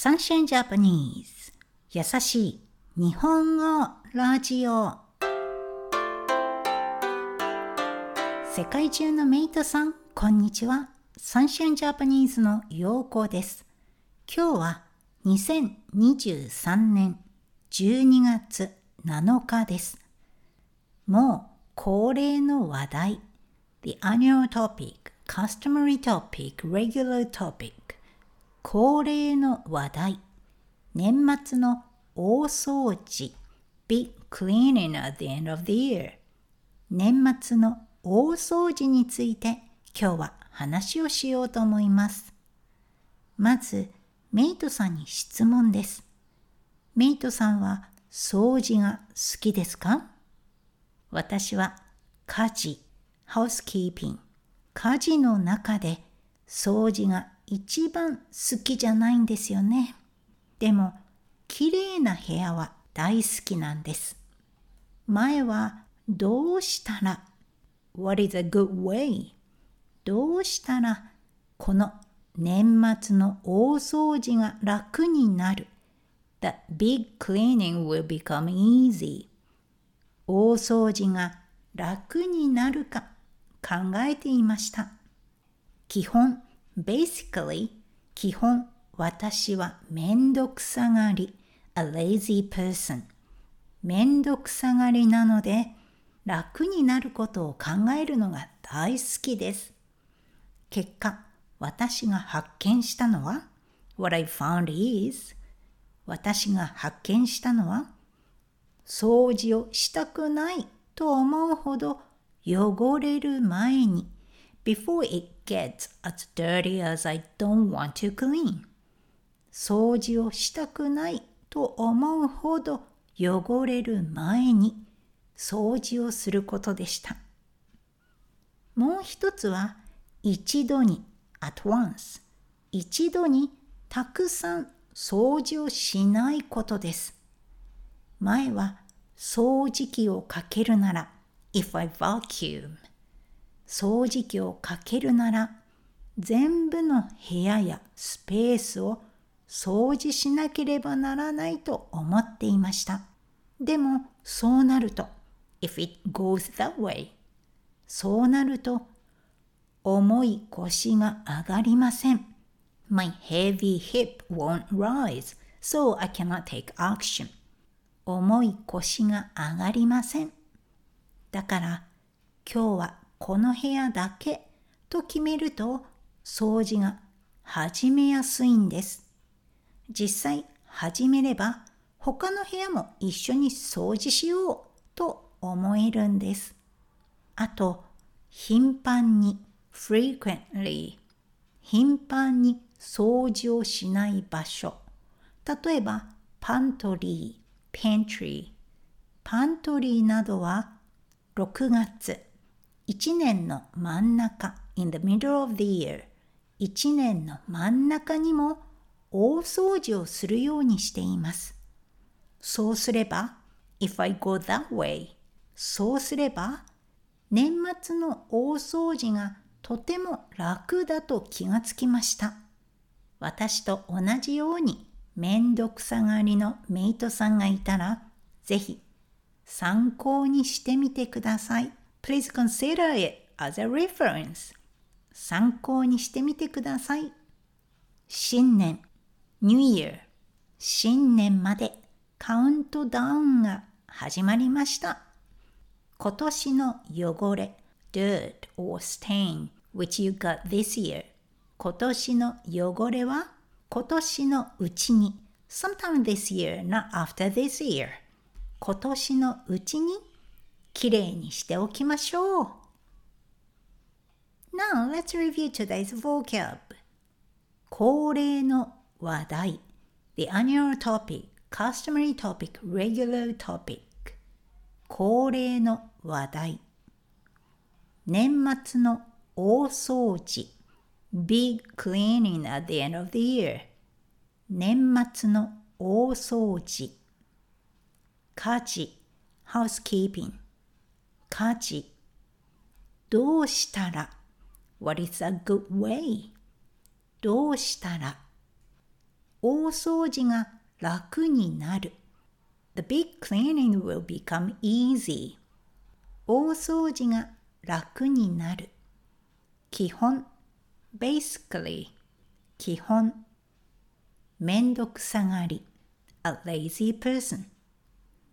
サンシャインジャパニーズ優しい日本語ラジオ世界中のメイトさん、こんにちは。サンシャインジャパニーズの陽子です。今日は2023年12月7日です。もう恒例の話題 The annual topic, customary topic, regular topic 恒例の話題。年末の大掃除。Big cleaning at the end of the year 年末の大掃除について今日は話をしようと思います。まず、メイトさんに質問です。メイトさんは掃除が好きですか？私は家事、ハウスキーピング、家事の中で掃除が一番好きじゃないんですよね。でも、綺麗な部屋は大好きなんです。前はどうしたら What is a good way? どうしたらこの年末の大掃除が楽になる ?The big cleaning will become easy？大掃除が楽になるか考えていました。基本、basically 基本私はめんどくさがり a lazy person めんどくさがりなので楽になることを考えるのが大好きです。結果、私が発見したのは What I found is 私が発見したのは掃除をしたくないと思うほど汚れる前に before it gets as dirty as I don't want to clean 掃除をしたくないと思うほど汚れる前に掃除をすることでした。もう一つは一度に at once 一度にたくさん掃除をしないことです。前は掃除機をかけるなら if I vacuum 掃除機をかけるなら全部の部屋やスペースを掃除しなければならないと思っていました。でもそうなると if it goes that way そうなると重い腰が上がりません。My heavy hip won't rise, so I cannot take action. 重い腰が上がりません。だから今日はこの部屋だけと決めると掃除が始めやすいんです。実際始めれば他の部屋も一緒に掃除しようと思えるんです。あと、頻繁に frequently 頻繁に掃除をしない場所例えばパントリー、ペントリーパントリーなどは6月1年の真ん中 in the middle of the year 1年の真ん中にも大掃除をするようにしていますそうすれば if I go that way そうすれば年末の大掃除がとても楽だと気がつきました。私と同じようにめんどくさがりのメイトさんがいたら、ぜひ参考にしてみてください。Please consider it as a reference. 参考にしてみてください。新年、New Year、新年までカウントダウンが始まりました。今年の汚れ、dirt or stain which you got this year 今年の汚れは今年のうちに sometime this year, not after this year 今年のうちにきれいにしておきましょう Now let's review today's vocab 恒例の話題 The annual topic, customary topic, regular topic 恒例の話題年末の大掃除 big cleaning at the end of the year 年末の大掃除家事 housekeeping 家事どうしたら What is a good way? どうしたら大掃除が楽になる。The big cleaning will become easy. 大掃除が楽になる。基本 basically 基本めんどくさがり a lazy person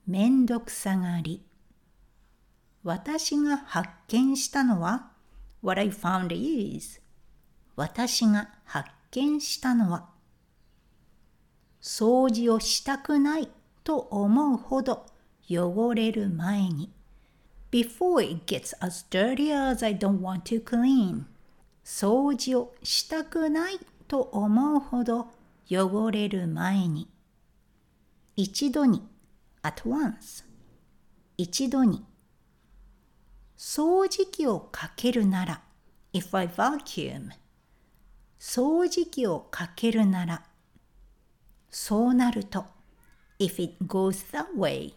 めんどくさがり私が発見したのは What I found is 私が発見したのは掃除をしたくないと思うほど汚れる前に。Before it gets as dirty as I don't want to clean 掃除をしたくないと思うほど汚れる前に。一度に at once 一度に掃除機をかけるなら if I vacuum 掃除機をかけるならそうなると if it goes that way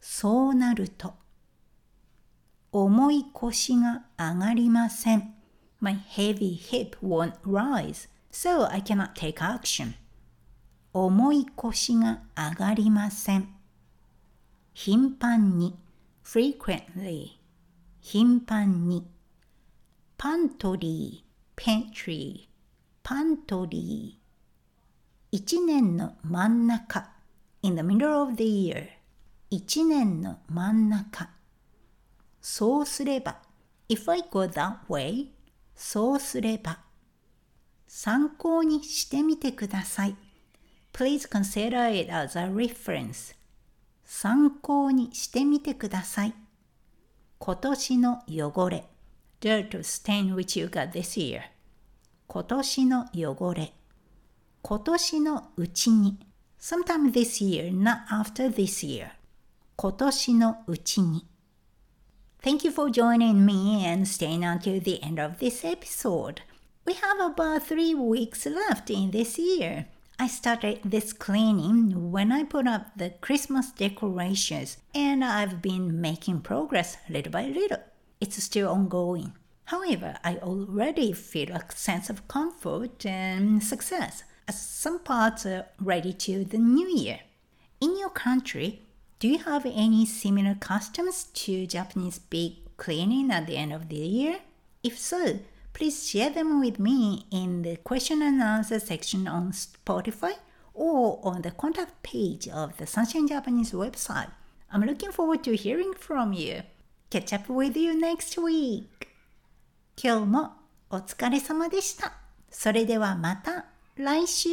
そうなると重い腰が上がりません My heavy hip won't rise so I cannot take action 重い腰が上がりません頻繁に frequently 頻繁にパントリー pantry パントリー一年の真ん中 in the middle of the year 一年の真ん中そうすれば if I go that way そうすれば参考にしてみてください Please consider it as a reference 参考にしてみてください今年の汚れ dirt stain which you got this year 今年の汚れ今年のうちに sometime this year not after this year 今年のうちに Thank you for joining me and staying until the end of this episode. We have about three weeks left in this year. I started this cleaning when I put up the Christmas decorations and I've been making progress little by little. It's still ongoing. However, I already feel a sense of comfort and success as some parts are ready to the new year. In your country, do you have any similar customs to Japanese big cleaning at the end of the year? If so, please share them with me in the question and answer section on Spotify or on the contact page of the Sunshine Japanese website. I'm looking forward to hearing from you. Catch up with you next week. 今日もお疲れ様でした。それではまた来週